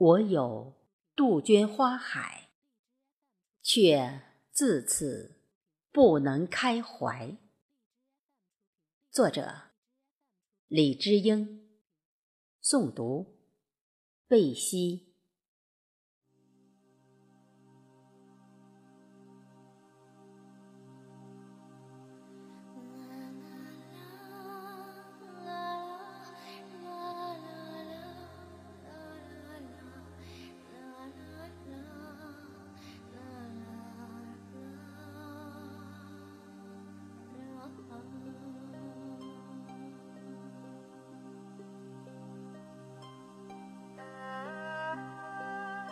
我有杜鹃花海，却自此不能开怀。作者：李知英，诵读：贝西。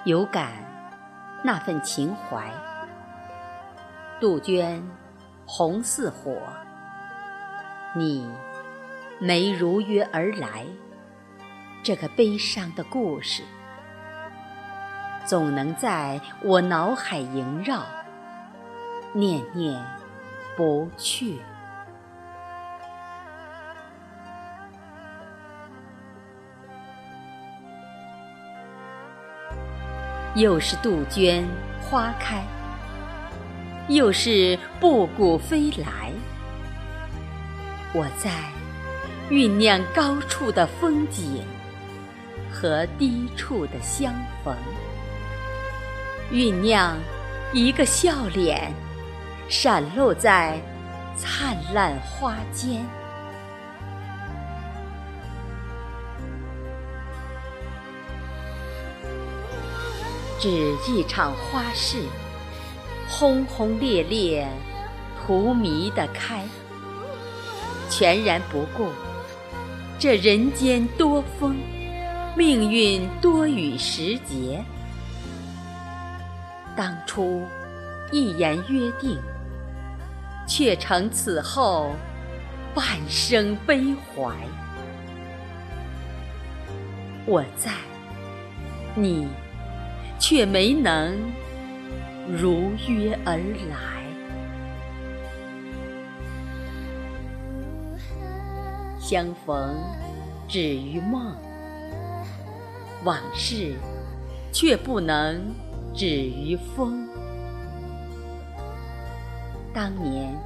有感那份情怀，杜鹃红似火，你没如约而来，这个悲伤的故事，总能在我脑海萦绕，念念不去。又是杜鹃花开，又是布谷飞来。我在酝酿高处的风景和低处的相逢，酝酿一个笑脸闪露在灿烂花间。只一场花事，轰轰烈烈，荼蘼的开，全然不顾这人间多风，命运多雨时节。当初一言约定，却成此后半生悲怀。我在，你。却没能如约而来，相逢止于梦，往事却不能止于风。当年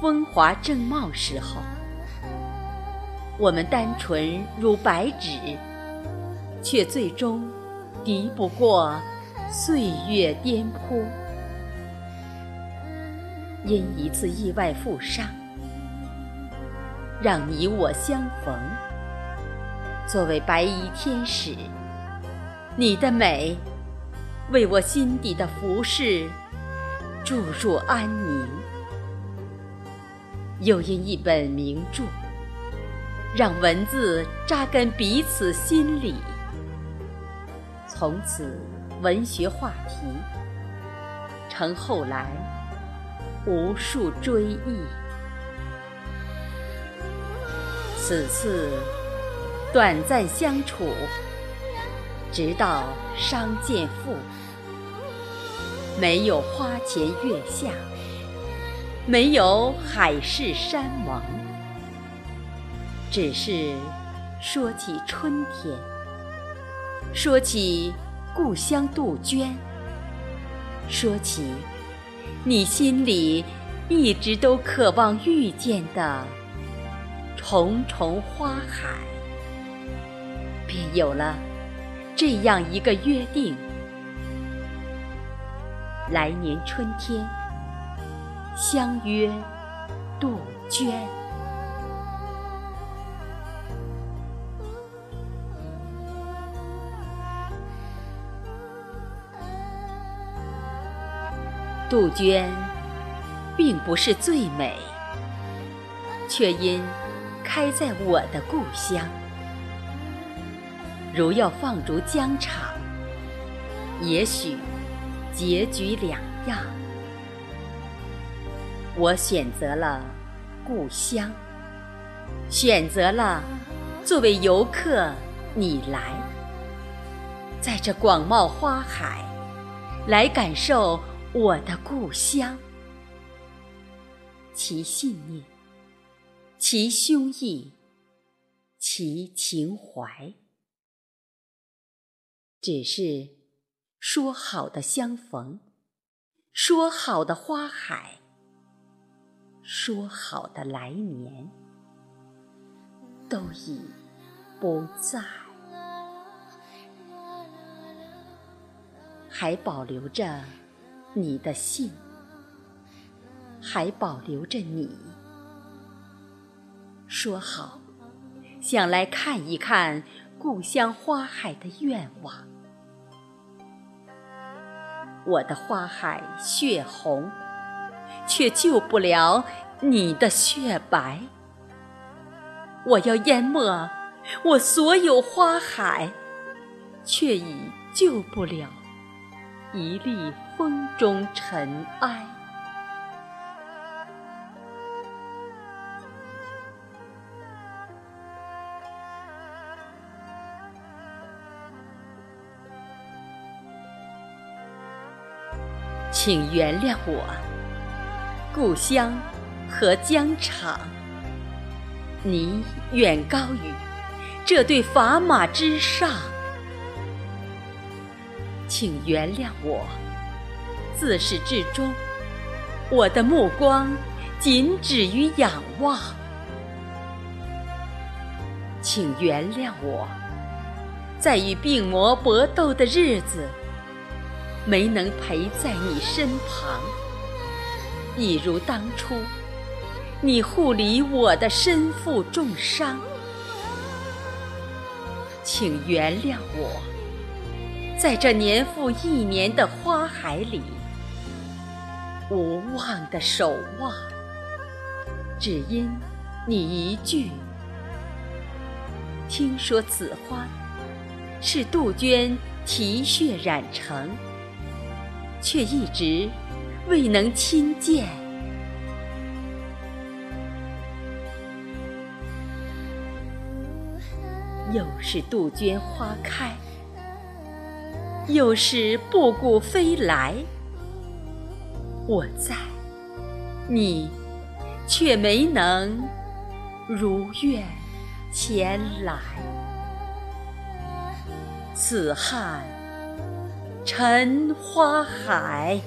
风华正茂时候，我们单纯如白纸，却最终。敌不过岁月颠簸，因一次意外负伤，让你我相逢。作为白衣天使，你的美为我心底的浮世注入安宁。又因一本名著，让文字扎根彼此心里。从此，文学话题成后来无数追忆。此次短暂相处，直到相见复，没有花前月下，没有海誓山盟，只是说起春天。说起故乡杜鹃，说起你心里一直都渴望遇见的重重花海，便有了这样一个约定：来年春天相约杜鹃。杜鹃并不是最美，却因开在我的故乡。如要放逐疆场，也许结局两样。我选择了故乡，选择了作为游客你来，在这广袤花海来感受。我的故乡，其信念，其胸臆，其情怀，只是说好的相逢，说好的花海，说好的来年，都已不在，还保留着你的信，还保留着你。说好，想来看一看故乡花海的愿望。我的花海血红，却救不了你的血白。我要淹没我所有花海，却已救不了一粒风中尘埃。请原谅我，故乡和疆场，你远高于这对砝码之上。请原谅我，自始至终，我的目光仅止于仰望。请原谅我，在与病魔搏斗的日子。没能陪在你身旁，一如当初，你护理我的身负重伤。请原谅我，在这年复一年的花海里，无望的守望，只因你一句。听说此花是杜鹃啼血染成。却一直未能亲见。又是杜鹃花开，又是布谷飞来。我在，你却没能如愿前来。此汉。沉花海。